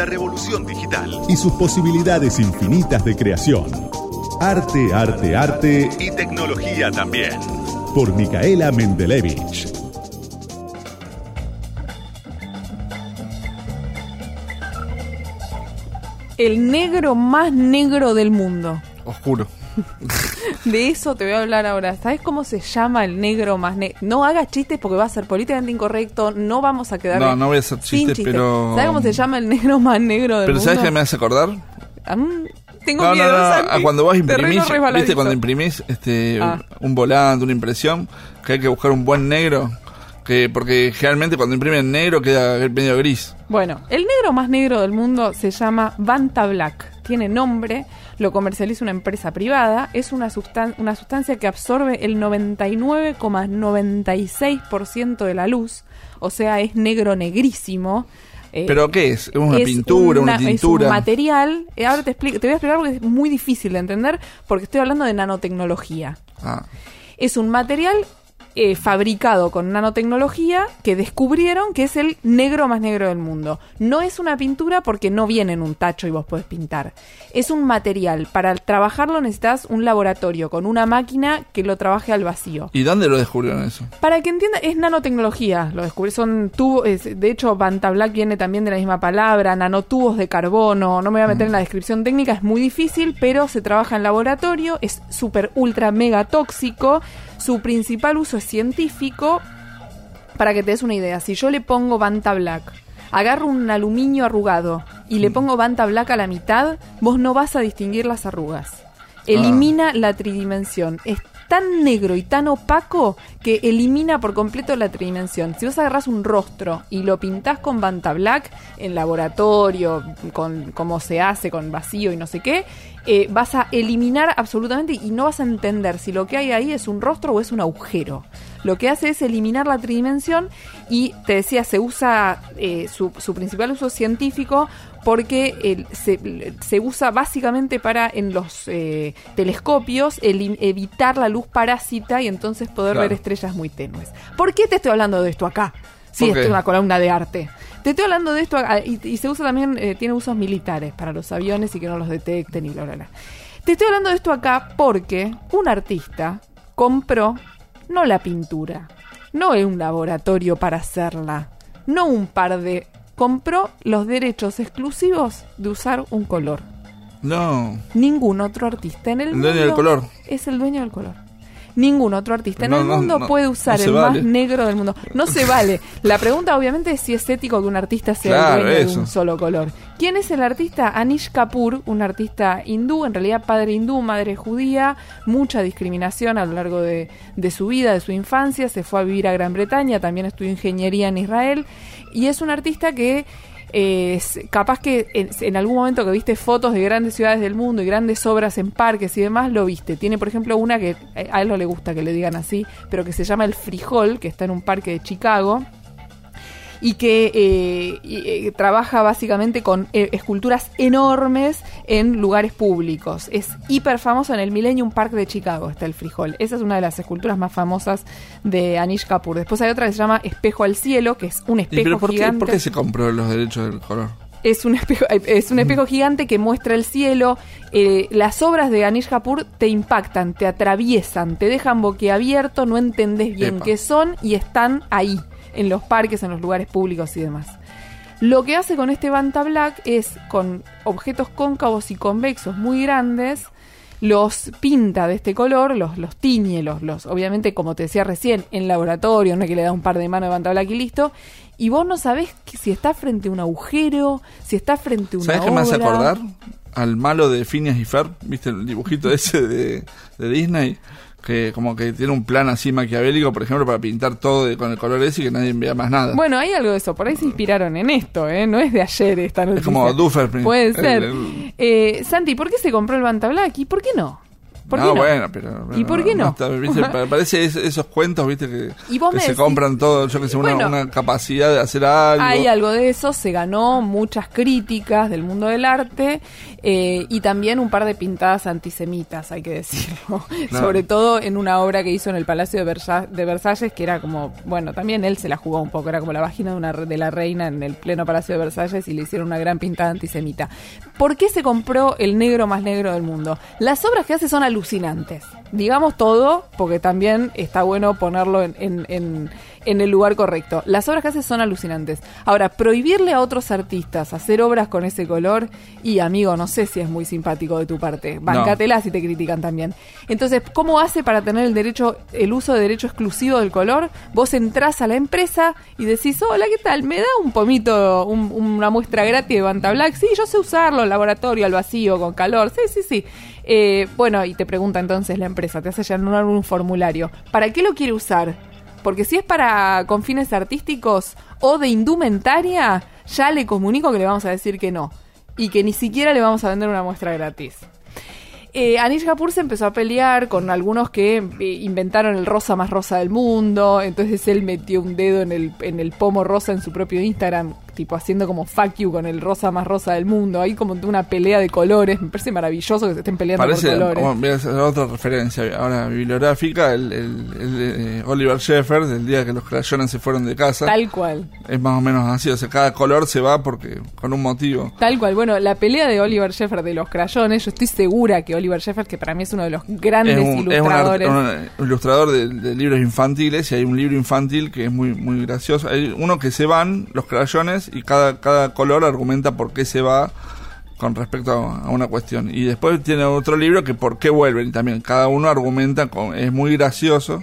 la revolución digital y sus posibilidades infinitas de creación. Arte, arte, arte y tecnología también. Por Micaela Mendelevich. El negro más negro del mundo. Oscuro. De eso te voy a hablar ahora. ¿Sabes cómo se llama el negro más negro? No hagas chistes porque va a ser políticamente incorrecto. No vamos a quedar. No, no voy a hacer chistes, pero. ¿Sabes cómo se llama el negro más negro del pero mundo? ¿sabes qué me hace acordar? Mm, tengo no, miedo, no, no, Santi. a cuando vos imprimís, viste, cuando imprimís este, Ah. un volante, una impresión, que hay que buscar un buen negro, que porque generalmente cuando imprimen negro queda medio gris. Bueno, el negro más negro del mundo se llama Vanta Black. Tiene nombre, lo comercializa una empresa privada. Es una, sustan- una sustancia que absorbe el 99,96% de la luz. O sea, es negro negrísimo. Eh, ¿Pero qué es? ¿Es una es pintura, una, Es un tintura? material. eh, ahora te, explico, te voy a explicar porque es muy difícil de entender porque estoy hablando de nanotecnología. Ah, Es un material eh, fabricado con nanotecnología que descubrieron que es el negro más negro del mundo. No es una pintura porque no viene en un tacho y vos podés pintar. Es un material. Para trabajarlo necesitas un laboratorio con una máquina que lo trabaje al vacío. ¿Y dónde lo descubrieron eso? Para que entienda, es nanotecnología. Lo descubrí. Son tubos. es- de hecho, Banta Black viene también de la misma palabra. Nanotubos de carbono. No me voy a meter en la descripción técnica. Es muy difícil, pero se trabaja en laboratorio. Es súper, ultra, mega tóxico. Su principal uso es científico. Para que te des una idea, si yo le pongo Banta Black, agarro un aluminio arrugado y le pongo Banta Black a la mitad, vos no vas a distinguir las arrugas. Elimina la tridimensión. Es tan negro y tan opaco que elimina por completo la tridimensión. Si vos agarrás un rostro y lo pintás con Banta Black en laboratorio, con cómo se hace, con vacío y no sé qué, eh, vas a eliminar absolutamente y no vas a entender si lo que hay ahí es un rostro o es un agujero. Lo que hace es eliminar la tridimensión y te decía, se usa eh, su, su principal uso científico porque se, se usa básicamente para en los eh, telescopios evitar la luz parásita y entonces poder Claro. ver estrellas muy tenues. ¿Por qué te estoy hablando de esto acá? Sí, es una columna de arte. Te estoy hablando de esto acá, y, y se usa también, eh, tiene usos militares para los aviones y que no los detecten y bla, bla, bla. Te estoy hablando de esto acá porque un artista compró no la pintura, no un laboratorio para hacerla, no un par de... Compró los derechos exclusivos de usar un color. No. Ningún otro artista en el, El mundo dueño del color. es el dueño del color. Ningún otro artista en el no, mundo no, puede usar el vale. más negro del mundo. No se vale. La pregunta obviamente es si es ético que un artista sea Claro, el dueño de un solo color. ¿Quién es el artista? Anish Kapoor, un artista hindú, en realidad padre hindú, madre judía, mucha discriminación a lo largo de, de su vida, de su infancia, se fue a vivir a Gran Bretaña, también estudió ingeniería en Israel y es un artista que eh, capaz que en, en algún momento que viste fotos de grandes ciudades del mundo y grandes obras en parques y demás, lo viste. Tiene, por ejemplo, una que eh, a él no le gusta que le digan así, pero que se llama El Frijol, que está en un parque de Chicago y que eh, y, eh, trabaja básicamente con eh, esculturas enormes en lugares públicos. Es hiper famoso en el Millennium Park de Chicago, está el frijol. Esa es una de las esculturas más famosas de Anish Kapoor. Después hay otra que se llama Espejo al Cielo, que es un ¿Y espejo pero por qué, gigante. por qué se compró los derechos del color? Es un espejo, es un espejo gigante que muestra el cielo. Eh, las obras de Anish Kapoor te impactan, te atraviesan, te dejan boquiabierto, no entendés bien Epa. qué son y están ahí, en los parques, en los lugares públicos y demás. Lo que hace con este Banta Black es con objetos cóncavos y convexos muy grandes, los pinta de este color, los, los tiñe, los, los, obviamente, como te decía recién, en laboratorio, no es que le da un par de manos de Banta Black y listo, y vos no sabés que- si está frente a un agujero, si está frente a una ¿Sabes qué me hace acordar? Al malo de Phineas y Fer, ¿viste el dibujito ese de, de Disney? Que como que tiene un plan así maquiavélico, por ejemplo, para pintar todo de- con el color ese y que nadie vea más nada. Bueno, hay algo de eso. Por ahí se inspiraron en esto, ¿eh? No es de ayer esta noticia. es como Duffer. Puede el- ser. el- Eh, Santi, ¿por qué se compró el Banta Black y por qué no? ¿Por no, qué no? bueno, pero... ¿Y por qué no? está, ¿viste? Pa- Parece es- esos cuentos, viste, que, Y se compran todo, yo que sé, una, Bueno. una capacidad de hacer algo. Hay algo de eso, se ganó muchas críticas del mundo del arte eh, y también un par de pintadas antisemitas, hay que decirlo. Sobre todo en una obra que hizo en el Palacio de, Versa- de Versalles, que era como, bueno, también él se la jugó un poco, era como la vagina de, una, de la reina en el pleno Palacio de Versalles y le hicieron una gran pintada antisemita. ¿Por qué se compró el negro más negro del mundo? Las obras que hace son alucinantes. Digamos todo, porque también está bueno ponerlo en, en- en- en el lugar correcto. Las obras que hace son alucinantes. Ahora, prohibirle a otros artistas hacer obras con ese color, y amigo, no sé si es muy simpático de tu parte. Bancatela si te critican también. Entonces, ¿cómo hace para tener el derecho, el uso de derecho exclusivo del color? Vos entrás a la empresa y decís, hola, ¿qué tal? ¿Me da un pomito, un- una muestra gratis de Banta Black? Sí, yo sé usarlo, en laboratorio, al vacío, con calor. Sí, sí, sí. Eh, bueno, y te pregunta entonces la empresa, te hace llenar un formulario. ¿Para qué lo quiere usar? Porque si es para con fines artísticos o de indumentaria, ya le comunico que le vamos a decir que no. Y que ni siquiera le vamos a vender una muestra gratis. Eh, Anish Kapoor se empezó a pelear con algunos que eh, inventaron el rosa más rosa del mundo. Entonces él metió un dedo en el, en el pomo rosa en su propio Instagram, tipo haciendo como fuck you con el rosa más rosa del mundo. Ahí como una pelea de colores. Me parece maravilloso que se estén peleando Parece, por colores. bueno, voy a hacer otra referencia ahora bibliográfica, el, el- el de Oliver Sheffer, del día que los crayones se fueron de casa. Tal cual. Es más o menos así, o sea, cada color se va porque con un motivo. Tal cual. Bueno, la pelea de Oliver Sheffer de los crayones, yo estoy segura que Oliver Sheffer, que para mí es uno de los grandes es un, es un ilustradores. un ilustrador de, de libros infantiles y hay un libro infantil que es muy muy gracioso. Hay uno que se van los crayones y cada, cada color argumenta por qué se va con respecto a, una cuestión. Y después tiene otro libro que por qué vuelven y también cada uno argumenta, con, es muy gracioso.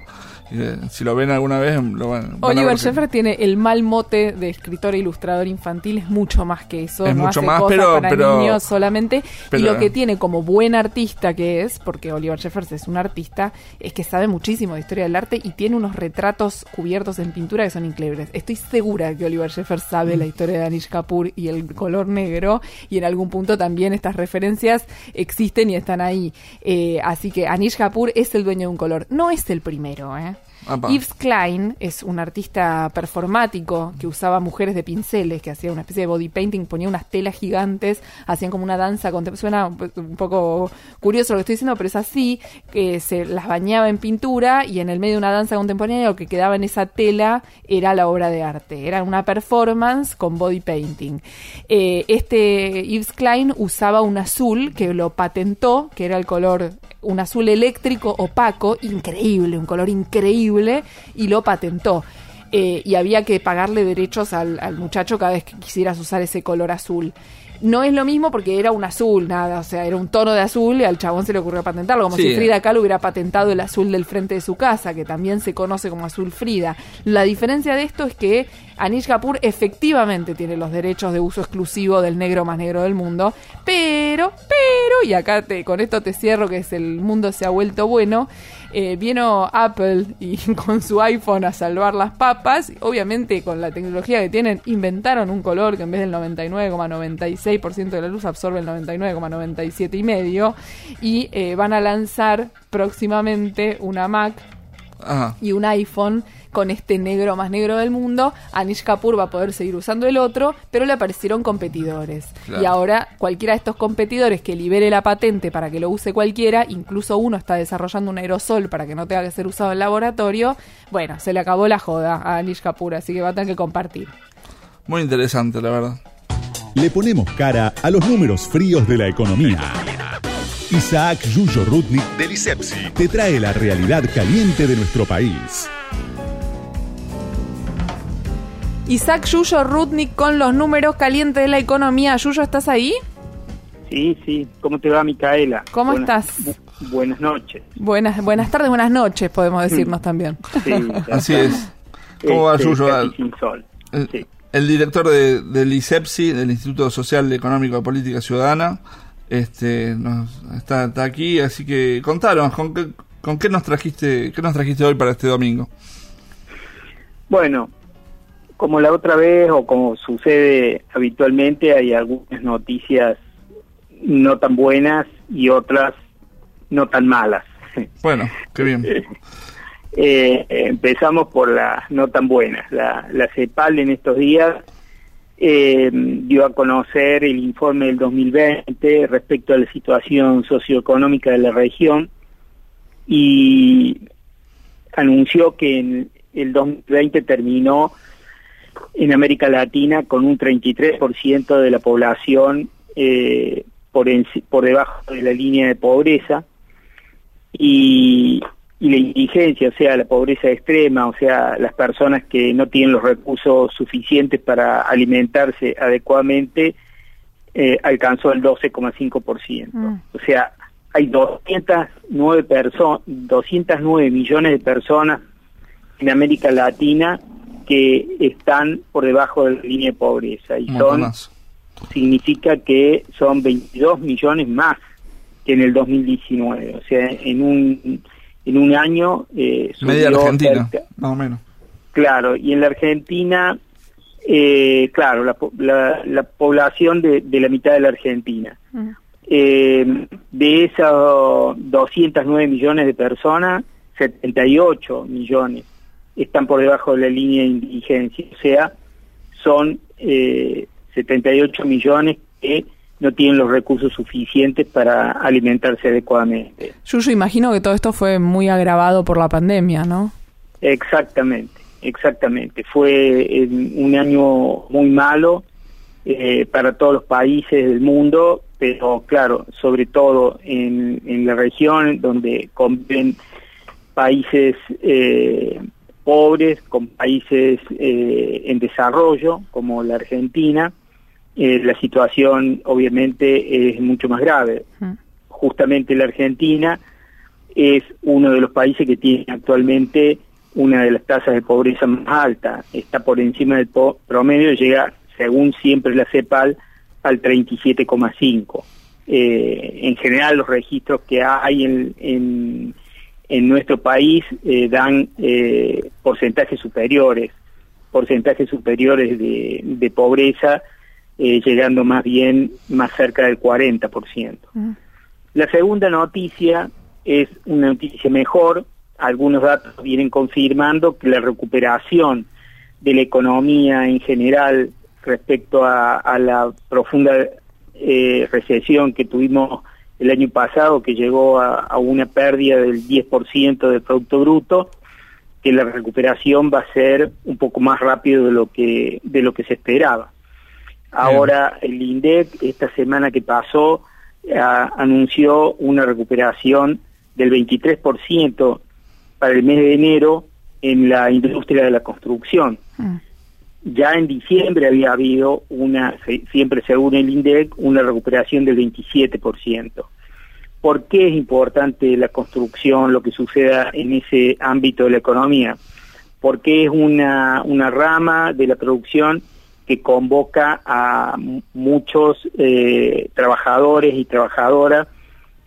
Eh, si lo ven alguna vez, lo van, van a Oliver ver que- Sheffer tiene el mal mote de escritor e ilustrador infantil, es mucho más que eso, Es no mucho hace más, cosas pero- para pero- niños solamente. pero- y lo que tiene como buen artista que es, porque Oliver Sheffer es un artista, es que sabe muchísimo de historia del arte y tiene unos retratos cubiertos en pintura que son increíbles. Estoy segura que Oliver Sheffer sabe Mm. la historia de Anish Kapoor y el color negro, y en algún punto también estas referencias existen y están ahí. Eh, así que Anish Kapoor es el dueño de un color, no es el primero, ¿eh? Apa. Yves Klein es un artista performático que usaba mujeres de pinceles, que hacía una especie de body painting, ponía unas telas gigantes, hacían como una danza contemporánea. Suena un poco curioso lo que estoy diciendo, pero es así, que se las bañaba en pintura y en el medio de una danza contemporánea lo que quedaba en esa tela era la obra de arte. Era una performance con body painting. Eh, este Yves Klein usaba un azul que lo patentó, que era el color un azul eléctrico opaco, increíble, un color increíble, y lo patentó. Eh, y había que pagarle derechos al, al muchacho cada vez que quisieras usar ese color azul. No es lo mismo porque era un azul, nada, o sea, era un tono de azul y al chabón se le ocurrió patentarlo, como Sí. si Frida Kahlo hubiera patentado el azul del frente de su casa, que también se conoce como azul Frida. La diferencia de esto es que Anish Kapoor efectivamente tiene los derechos de uso exclusivo del negro más negro del mundo, pero, pero, y acá te, con esto te cierro que es el mundo se ha vuelto bueno, eh, vino Apple y con su iPhone a salvar las papas, obviamente con la tecnología que tienen inventaron un color que en vez del 99,96% de la luz absorbe el 99,97 y medio y eh, van a lanzar próximamente una Mac Ajá. y un iPhone con este negro más negro del mundo, Anish Kapoor va a poder seguir usando el otro, pero le aparecieron competidores. Claro. Y ahora cualquiera de estos competidores que libere la patente para que lo use cualquiera, incluso uno está desarrollando un aerosol para que no tenga que ser usado en laboratorio, bueno, se le acabó la joda a Anish Kapoor, así que va a tener que compartir. Muy interesante, la verdad. Le ponemos cara a los números fríos de la economía. Isaac Yuyo Rudnik Del ISEPSI. te trae la realidad caliente de nuestro país. Isaac Yuyo Rudnik con los números calientes de la economía. Yuyo, ¿estás ahí? Sí, sí. ¿Cómo te va, Micaela? ¿Cómo Buenas- estás? bu- buenas noches. Buenas, buenas tardes, buenas noches, podemos decirnos también. Sí, Así es. ¿Cómo va, Este, Yuyo? casi sin sol. El, Sí. el director de, del ISEPSI, del Instituto Social Económico de Política Ciudadana, este, nos, está, está aquí, así que contanos, ¿con qué, ¿con qué nos trajiste, qué nos trajiste hoy para este domingo? Bueno, como la otra vez o como sucede habitualmente, hay algunas noticias no tan buenas y otras no tan malas. Bueno, qué bien. Eh, empezamos por las no tan buenas. La, la CEPAL en estos días eh, dio a conocer el informe del 2020 respecto a la situación socioeconómica de la región y anunció que en el 2020 terminó en América Latina con un 33% de la población eh, por, por debajo de la línea de pobreza y, y la indigencia, o sea, la pobreza extrema, o sea, las personas que no tienen los recursos suficientes para alimentarse adecuadamente, eh, alcanzó el 12,5%. Mm. O sea, hay 209, perso 209 millones de personas en América Latina que están por debajo de la línea de pobreza y son significa que son 22 millones más que en el 2019, o sea, en un en un año eh, media Argentina, más o menos. Claro, y en la Argentina eh, claro, la, la, población de, de, la mitad de la Argentina. Mm. Eh, de esos 209 millones de personas, 78 millones están por debajo de la línea de indigencia, o sea, son eh, 78 millones que no tienen los recursos suficientes para alimentarse adecuadamente. Yo imagino que todo esto fue muy agravado por la pandemia, ¿no? Exactamente, exactamente. Fue un año muy malo eh, para todos los países del mundo, pero claro, sobre todo en, en la región donde conviven países eh, pobres, con países eh, en desarrollo, como la Argentina, eh, la situación obviamente es mucho más grave. Justamente la Argentina es uno de los países que tiene actualmente una de las tasas de pobreza más altas, está por encima del promedio, llega, según siempre la CEPAL, al 37,5. Eh, en general los registros que hay en en nuestro país eh, dan eh, porcentajes superiores, porcentajes superiores de, de pobreza, eh, llegando más bien más cerca del 40%. La segunda noticia es una noticia mejor, algunos datos vienen confirmando que la recuperación de la economía en general respecto a, a la profunda recesión que tuvimos el año pasado que llegó a, una pérdida del 10% del Producto Bruto, que la recuperación va a ser un poco más rápido de lo que, de lo que se esperaba. Ahora el INDEC, esta semana que pasó, anunció una recuperación del 23% para el mes de enero en la industria de la construcción. Mm. Ya en diciembre había habido una, siempre según el INDEC, una recuperación del 27%. ¿Por qué es importante la construcción, lo que suceda en ese ámbito de la economía? Porque es una, una rama de la producción que convoca a muchos eh, trabajadores y trabajadoras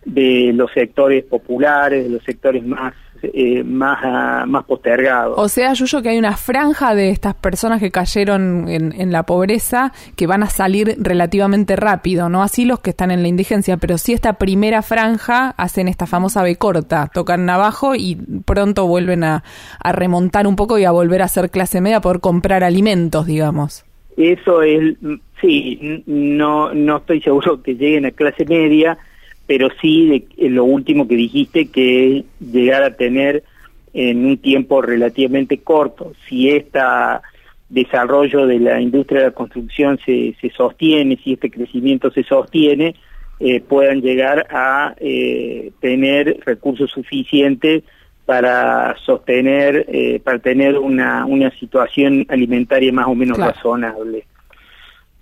de los sectores populares, de los sectores más eh, más, ah, más postergado. O sea, Yuyo, que hay una franja de estas personas que cayeron en, la pobreza que van a salir relativamente rápido, no así los que están en la indigencia, pero sí esta primera franja hacen esta famosa B corta, tocan abajo y pronto vuelven a, a remontar un poco y a volver a ser clase media, poder comprar alimentos, digamos. Eso es, sí, no, no estoy seguro que lleguen a clase media, pero sí de, lo último que dijiste, que es llegar a tener en un tiempo relativamente corto, si este desarrollo de la industria de la construcción se, se sostiene, si este crecimiento se sostiene, eh, puedan llegar a eh, tener recursos suficientes para sostener, eh, para tener una, una situación alimentaria más o menos razonable.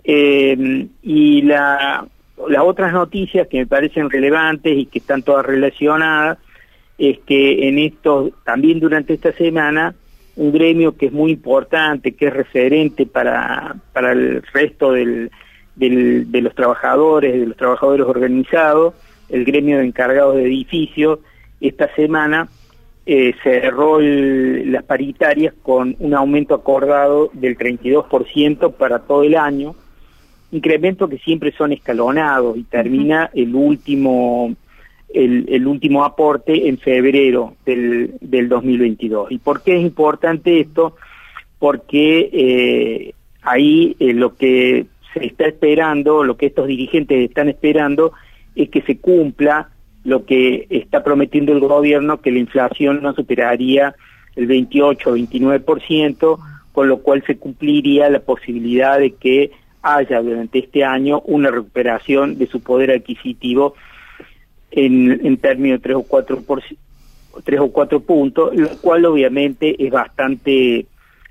y la las otras noticias que me parecen relevantes y que están todas relacionadas es que en esto, también durante esta semana, un gremio que es muy importante, que es referente para, para el resto del, del, de los trabajadores, de los trabajadores organizados, el gremio de encargados de edificios, esta semana eh, cerró las paritarias con un aumento acordado del 32% para todo el año, incrementos que siempre son escalonados y termina el último el, el último aporte en febrero del, del 2022. ¿Y por qué es importante esto? Porque eh, ahí eh, lo que se está esperando, lo que estos dirigentes están esperando, es que se cumpla lo que está prometiendo el gobierno, que la inflación no superaría el 28 o 29%, con lo cual se cumpliría la posibilidad de que haya durante este año una recuperación de su poder adquisitivo en, en términos de tres o cuatro por, tres o cuatro puntos, lo cual obviamente es bastante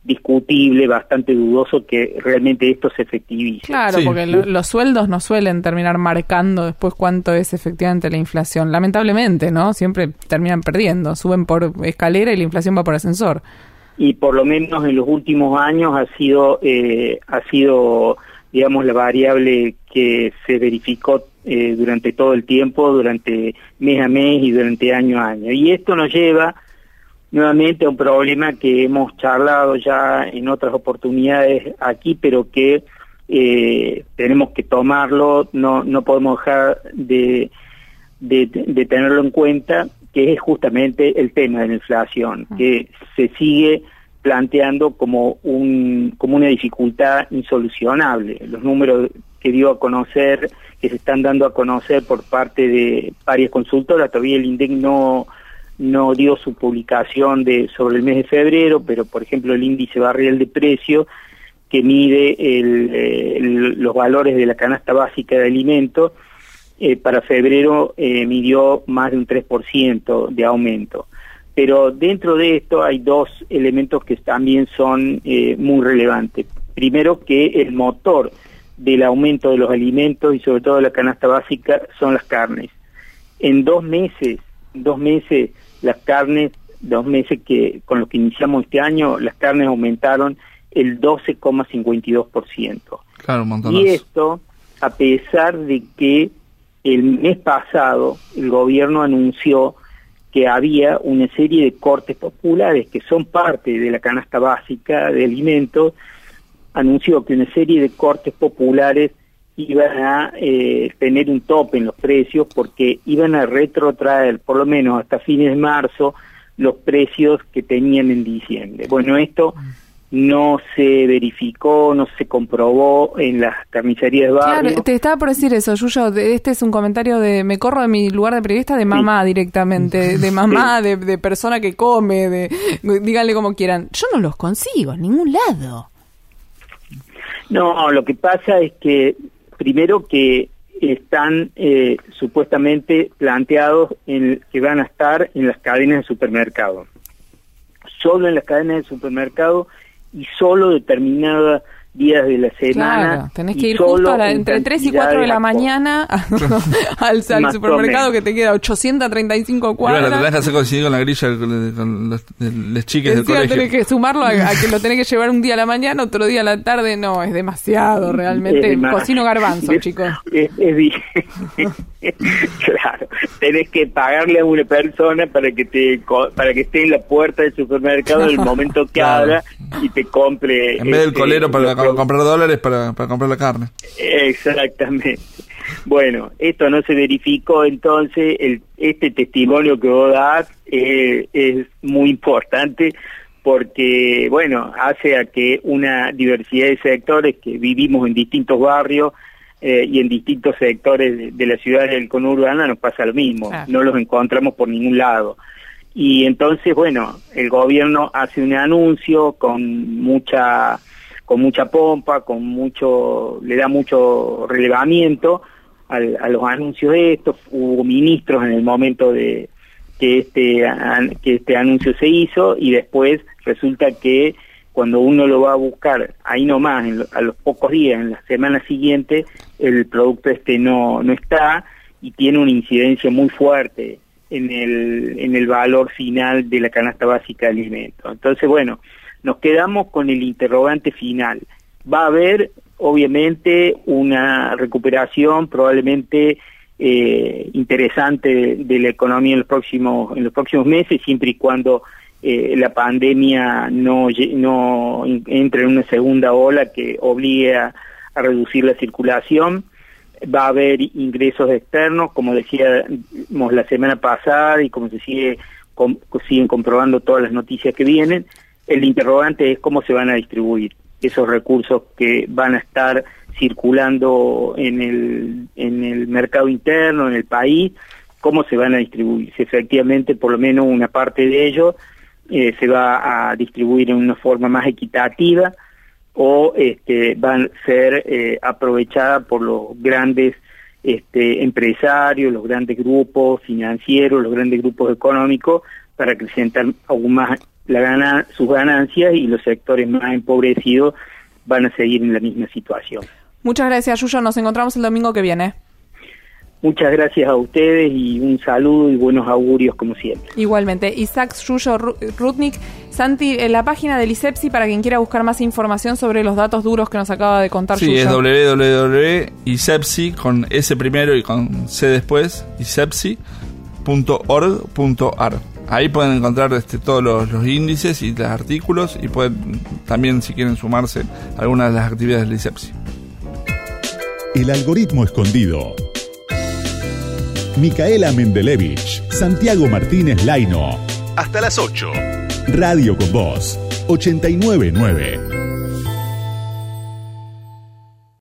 discutible, bastante dudoso que realmente esto se efectivice. Claro, porque los sueldos no suelen terminar marcando después cuánto es efectivamente la inflación. Lamentablemente, ¿no? Siempre terminan perdiendo, suben por escalera y la inflación va por ascensor. Y por lo menos en los últimos años ha sido, eh, ha sido, digamos, la variable que se verificó eh, durante todo el tiempo, durante mes a mes y durante año a año. Y esto nos lleva nuevamente un problema que hemos charlado ya en otras oportunidades aquí, pero que eh, tenemos que tomarlo, no, no podemos dejar de, de, de, tenerlo en cuenta, que es justamente el tema de la inflación, que se sigue planteando como, un, como una dificultad insolucionable. Los números que dio a conocer, que se están dando a conocer por parte de varias consultoras, todavía el INDEC no no dio su publicación de sobre el mes de febrero, pero por ejemplo el índice barrial de precio que mide el, los valores de la canasta básica de alimentos, eh, para febrero eh, midió más de un 3% de aumento. Pero dentro de esto hay dos elementos que también son eh, muy relevantes. Primero que el motor del aumento de los alimentos y sobre todo de la canasta básica son las carnes. En dos meses, dos meses las carnes, dos meses que con los que iniciamos este año, las carnes aumentaron el 12,52%. Claro, y esto a pesar de que el mes pasado el gobierno anunció que había una serie de cortes populares que son parte de la canasta básica de alimentos, anunció que una serie de cortes populares iban a eh, tener un tope en los precios porque iban a retrotraer por lo menos hasta fines de marzo los precios que tenían en diciembre. Bueno, esto no se verificó, no se comprobó en las carnicerías de barrio. Claro, te estaba por decir eso, Yuyo, este es un comentario de, me corro de mi lugar de periodista de mamá directamente, de mamá, de, de, persona que come, de, díganle como quieran. Yo no los consigo en ningún lado. No, lo que pasa es que primero que están eh, supuestamente planteados en, que van a estar en las cadenas de supermercado. Solo en las cadenas de supermercado y solo determinadas días de la semana. Claro, tenés que ir justo a la, entre 3 y 4 de la mañana al, al supermercado que te queda 835 cuadras. Claro, te tenés que hacer coincidir con la grilla con, con los, los chiques del colegio. tenés que sumarlo a, a, que lo tenés que llevar un día a la mañana, otro día a la tarde. No, es demasiado realmente. Es Cocino garbanzo, es, chicos. Es, es claro, tenés que pagarle a una persona para que te para que esté en la puerta del supermercado en el momento que claro. abra y te compre. En vez del este, colero para comprar dólares para, para comprar la carne. Exactamente. Bueno, esto no se verificó, entonces el, este testimonio que vos das eh, es muy importante porque, bueno, hace a que una diversidad de sectores que vivimos en distintos barrios eh, y en distintos sectores de, de la ciudad del conurbana nos pasa lo mismo, ah. no los encontramos por ningún lado. Y entonces, bueno, el gobierno hace un anuncio con mucha con mucha pompa, con mucho, le da mucho relevamiento al, a los anuncios de estos, hubo ministros en el momento de que este, que este anuncio se hizo y después resulta que cuando uno lo va a buscar ahí nomás, en a los pocos días, en la semana siguiente, el producto este no, no está y tiene una incidencia muy fuerte en el, en el valor final de la canasta básica de alimentos. Entonces, bueno, nos quedamos con el interrogante final. Va a haber, obviamente, una recuperación probablemente eh, interesante de, la economía en los próximos en los próximos meses, siempre y cuando eh, la pandemia no entre en una segunda ola que obligue a reducir la circulación. va a haber ingresos externos, como decíamos la semana pasada y como se sigue siguen comprobando todas las noticias que vienen. El interrogante es cómo se van a distribuir esos recursos que van a estar circulando en el, en el mercado interno, en el país, cómo se van a distribuir. Si efectivamente, por lo menos una parte de ellos eh, se va a distribuir en una forma más equitativa o este, van a ser eh, aprovechadas por los grandes este, empresarios, los grandes grupos financieros, los grandes grupos económicos para acrecentar aún más la gana, sus ganancias y los sectores más empobrecidos van a seguir en la misma situación. Muchas gracias, Yuyo. Nos encontramos el domingo que viene. Muchas gracias a ustedes y un saludo y buenos augurios como siempre. Igualmente. Isaac Yuyo Rutnik. Santi, en la página del ISEPSI para quien quiera buscar más información sobre los datos duros que nos acaba de contar Sí, es www.isepsi con S primero y con C después, isepsi.org.ar. Ahí pueden encontrar este, todos los, los, índices y los artículos y pueden también, si quieren sumarse, a algunas de las actividades del ISEPSI. El algoritmo escondido. Micaela Mendelevich, Santiago Martínez Laino. Hasta las 8. Radio con Voz, 899.